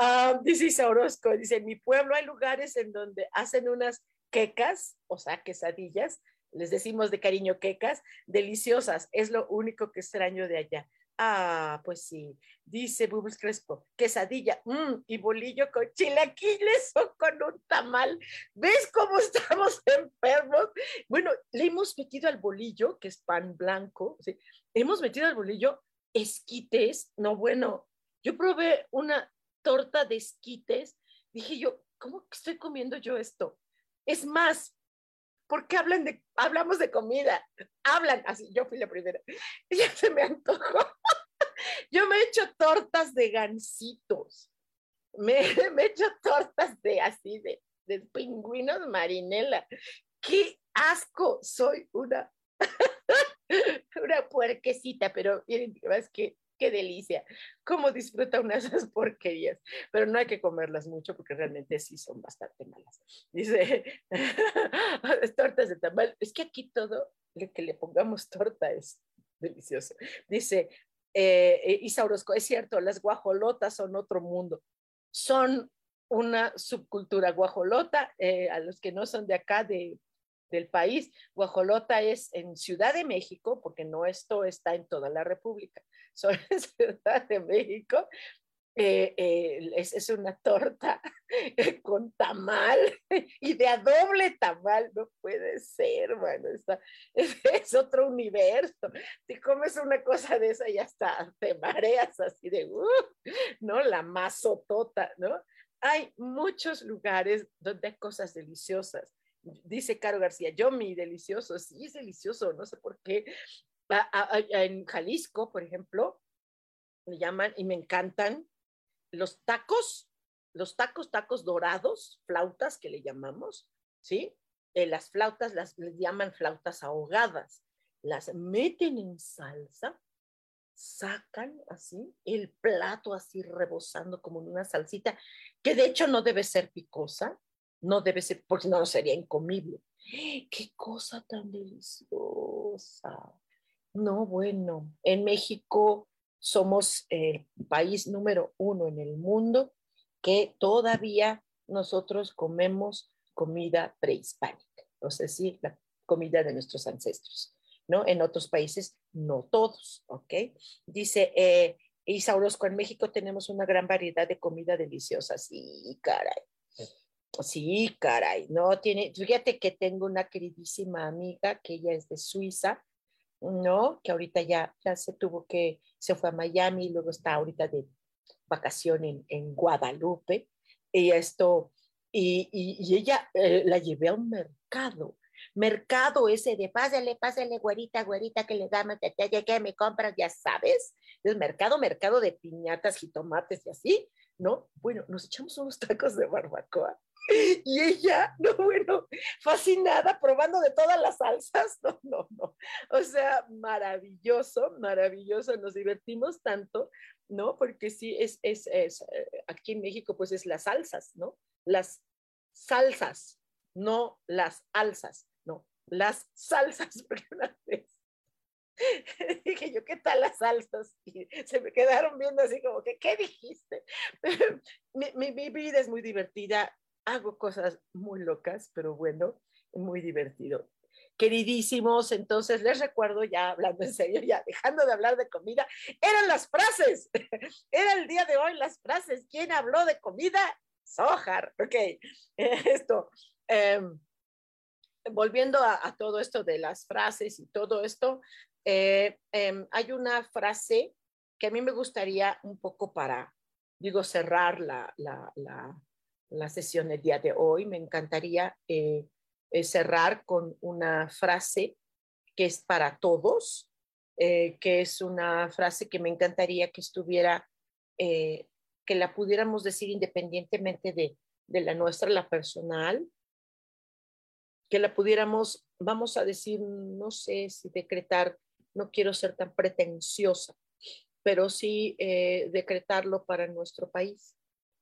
um, dice Orozco, dice, en mi pueblo hay lugares en donde hacen unas quecas, o sea, quesadillas, les decimos de cariño quecas, deliciosas, es lo único que extraño de allá. Ah, pues sí, dice Bubbles Crespo, quesadilla mm, y bolillo con chilaquiles o con un tamal. ¿Ves cómo estamos enfermos? Bueno, le hemos metido al bolillo, que es pan blanco, ¿sí? hemos metido al bolillo esquites. No, bueno, yo probé una torta de esquites, dije yo, ¿cómo estoy comiendo yo esto? Es más, ¿por qué hablan de, hablamos de comida? Hablan, así, yo fui la primera. Ya se me antojó. Yo me he hecho tortas de gansitos. Me, me he hecho tortas de así, de, de pingüinos marinela. ¡Qué asco! Soy una, una puerquecita, pero miren, es que qué delicia, cómo disfruta una de esas porquerías, pero no hay que comerlas mucho porque realmente sí son bastante malas. Dice, tortas de tamal, es que aquí todo lo que le pongamos torta es delicioso. Dice, eh, Isa Orozco, es cierto, las guajolotas son otro mundo, son una subcultura guajolota, eh, a los que no son de acá, de del país. Guajolota es en Ciudad de México, porque no esto está en toda la República, solo en Ciudad de México. Eh, eh, es, una torta con tamal y de a doble tamal, no puede ser, bueno, está, es, otro universo. Te comes una cosa de esa y hasta te mareas así de, uh, ¿no? La mazotota, ¿no? Hay muchos lugares donde hay cosas deliciosas dice Caro García, yo mi delicioso, sí es delicioso, no sé por qué. en Jalisco, por ejemplo, me llaman y me encantan los tacos, los tacos, tacos dorados, flautas que le llamamos, ¿sí? Eh, las flautas las les llaman flautas ahogadas, las meten en salsa, sacan así el plato así rebosando como en una salsita, que de hecho no debe ser picosa, no debe ser, porque no sería incomible. ¡Qué cosa tan deliciosa! No, bueno, en México somos el país número uno en el mundo que todavía nosotros comemos comida prehispánica, o sea, sí, la comida de nuestros ancestros, ¿no? En otros países, no todos, ¿ok? Dice eh, Isa Orozco, en México tenemos una gran variedad de comida deliciosa, sí, caray. Sí, caray, no tiene, fíjate que tengo una queridísima amiga que ella es de Suiza, ¿no? Que ahorita ya, ya se tuvo que, se fue a Miami y luego está ahorita de vacación en, en Guadalupe. Y esto, y, y, ella eh, la llevé a un mercado, mercado ese de pásale, pásale, güerita, güerita, que le damos, te, te, que me compras, ya sabes. Es mercado, mercado de piñatas, jitomates y así, ¿no? Bueno, nos echamos unos tacos de barbacoa y ella, no, bueno, fascinada, probando de todas las salsas, no, no, no. O sea, maravilloso, maravilloso, nos divertimos tanto, ¿no? Porque sí, es, es, es, eh, aquí en México, pues es las salsas, ¿no? Las salsas, no las alzas, no, las salsas, porque una vez dije yo, ¿qué tal las salsas? Y se me quedaron viendo así como que, ¿qué dijiste? mi, mi, mi, vida es muy divertida, hago cosas muy locas, pero bueno, muy divertido. Queridísimos, entonces les recuerdo, ya hablando en serio, ya dejando de hablar de comida, eran las frases, era el día de hoy las frases. ¿Quién habló de comida? Sojar, ok, esto. Em, volviendo a, todo esto de las frases y todo esto, eh, em, hay una frase que a mí me gustaría un poco para, digo, cerrar la, la, la sesión del día de hoy. Me encantaría eh, eh, cerrar con una frase que es para todos, eh, que es una frase que me encantaría que estuviera, que la pudiéramos decir independientemente de, de la nuestra, la personal, que la pudiéramos, vamos a decir, no sé si decretar, no quiero ser tan pretenciosa, pero sí decretarlo para nuestro país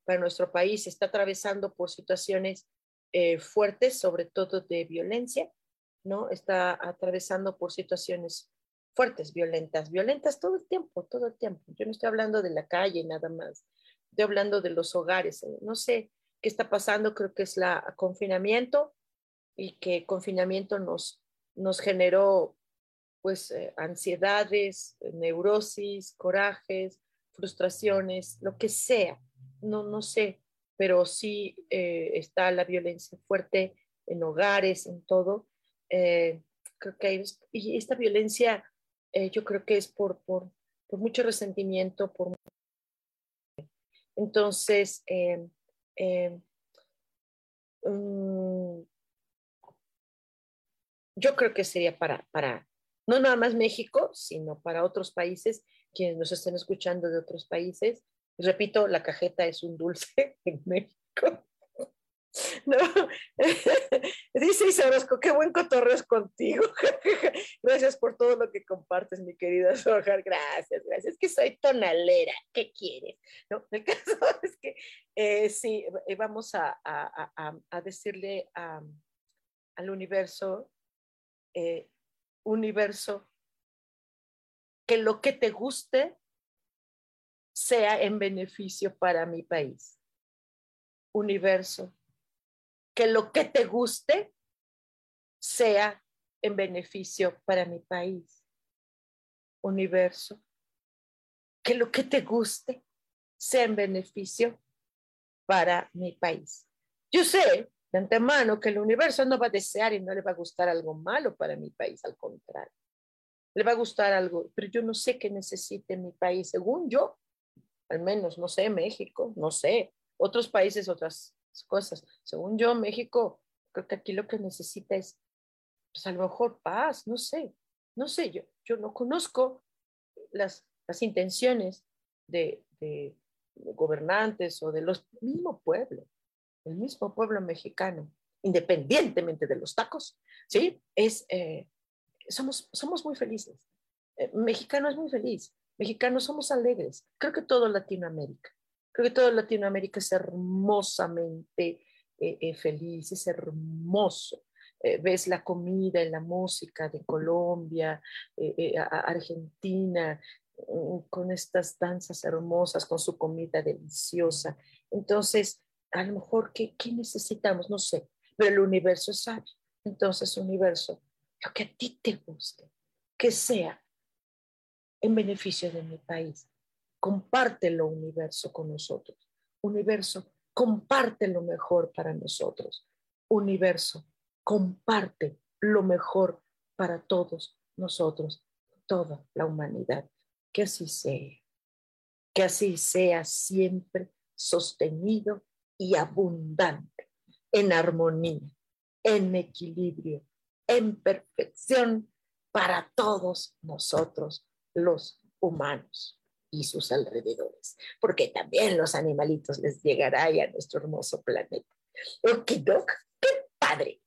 para nuestro país está atravesando por situaciones eh, fuertes, sobre todo de violencia, ¿no? Está atravesando por situaciones fuertes, violentas, violentas todo el tiempo, todo el tiempo. Yo no estoy hablando de la calle nada más, estoy hablando de los hogares. Eh, no sé qué está pasando, creo que es la confinamiento y que confinamiento nos, nos generó pues eh, ansiedades, neurosis, corajes, frustraciones, lo que sea no, no sé, pero sí eh, está la violencia fuerte en hogares, en todo. Eh, creo que hay, y esta violencia eh, yo creo que es por, por, por mucho resentimiento, por entonces mm, yo creo que sería para, para no nada más México, sino para otros países, quienes nos estén escuchando de otros países, Repito, la cajeta es un dulce en México. No. Dice Isarosco, qué buen cotorreo es contigo. gracias por todo lo que compartes, mi querida Sojar. Gracias, gracias. Es que soy tonalera. ¿Qué quieres? No, el caso es que eh, sí, eh, vamos a, decirle al universo, eh, universo, que lo que te guste sea en beneficio para mi país. Universo, que lo que te guste sea en beneficio para mi país. Universo, que lo que te guste sea en beneficio para mi país. Yo sé de antemano que el universo no va a desear y no le va a gustar algo malo para mi país, al contrario. Le va a gustar algo, pero yo no sé qué necesite mi país, según yo, al menos, no sé, México, no sé, otros países, otras cosas. Según yo, México, creo que aquí lo que necesita es, pues a lo mejor paz, no sé, no sé, yo, yo no conozco las, las intenciones de, de, gobernantes o de los mismo pueblo, el mismo pueblo mexicano, independientemente de los tacos, ¿sí? Es, eh, somos, somos muy felices. Eh, mexicano es muy feliz, mexicanos somos alegres, creo que todo Latinoamérica. Creo que toda Latinoamérica es hermosamente eh, eh, feliz, es hermoso. Eh, ves la comida y la música de Colombia, Argentina, mm, con estas danzas hermosas, con su comida deliciosa. Entonces, a lo mejor, ¿qué, qué necesitamos? No sé, pero el universo es sabio. Entonces, universo, lo que a ti te guste, que sea en beneficio de mi país, comparte lo universo con nosotros. Universo, comparte lo mejor para nosotros. Universo, comparte lo mejor para todos nosotros, toda la humanidad. Que así sea. Que así sea siempre sostenido y abundante, en armonía, en equilibrio, en perfección para todos nosotros los humanos y sus alrededores, porque también los animalitos les llegará a nuestro hermoso planeta. Ok, Doc, qué padre.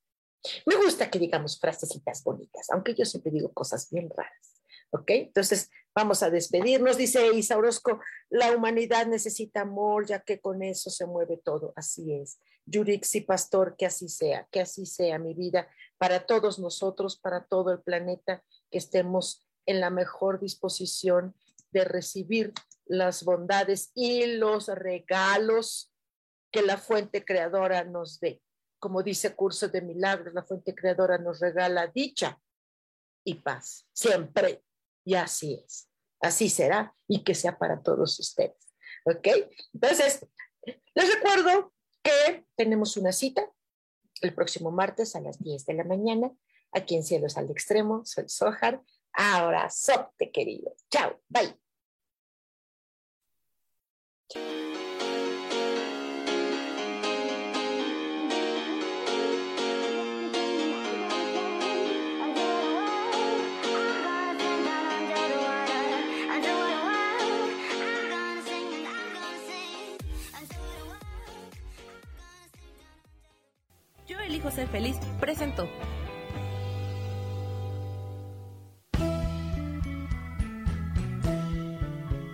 Me gusta que digamos frasecitas bonitas, aunque yo siempre digo cosas bien raras. ¿Ok? Entonces, vamos a despedirnos. Dice Isa Orozco, la humanidad necesita amor, ya que con eso se mueve todo. Así es. Yurixi Pastor, que así sea, que así sea mi vida, para todos nosotros, para todo el planeta, que estemos en la mejor disposición de recibir las bondades y los regalos que la fuente creadora nos dé. Como dice Curso de Milagros, la fuente creadora nos regala dicha y paz, siempre. Y así es. Así será y que sea para todos ustedes. ¿Ok? Entonces, les recuerdo que tenemos una cita el próximo martes a las 10 de la mañana aquí en Cielos al Extremo. Soy Sohar. Abrazote, querido. Chao. Bye. Yo elijo ser feliz, presento.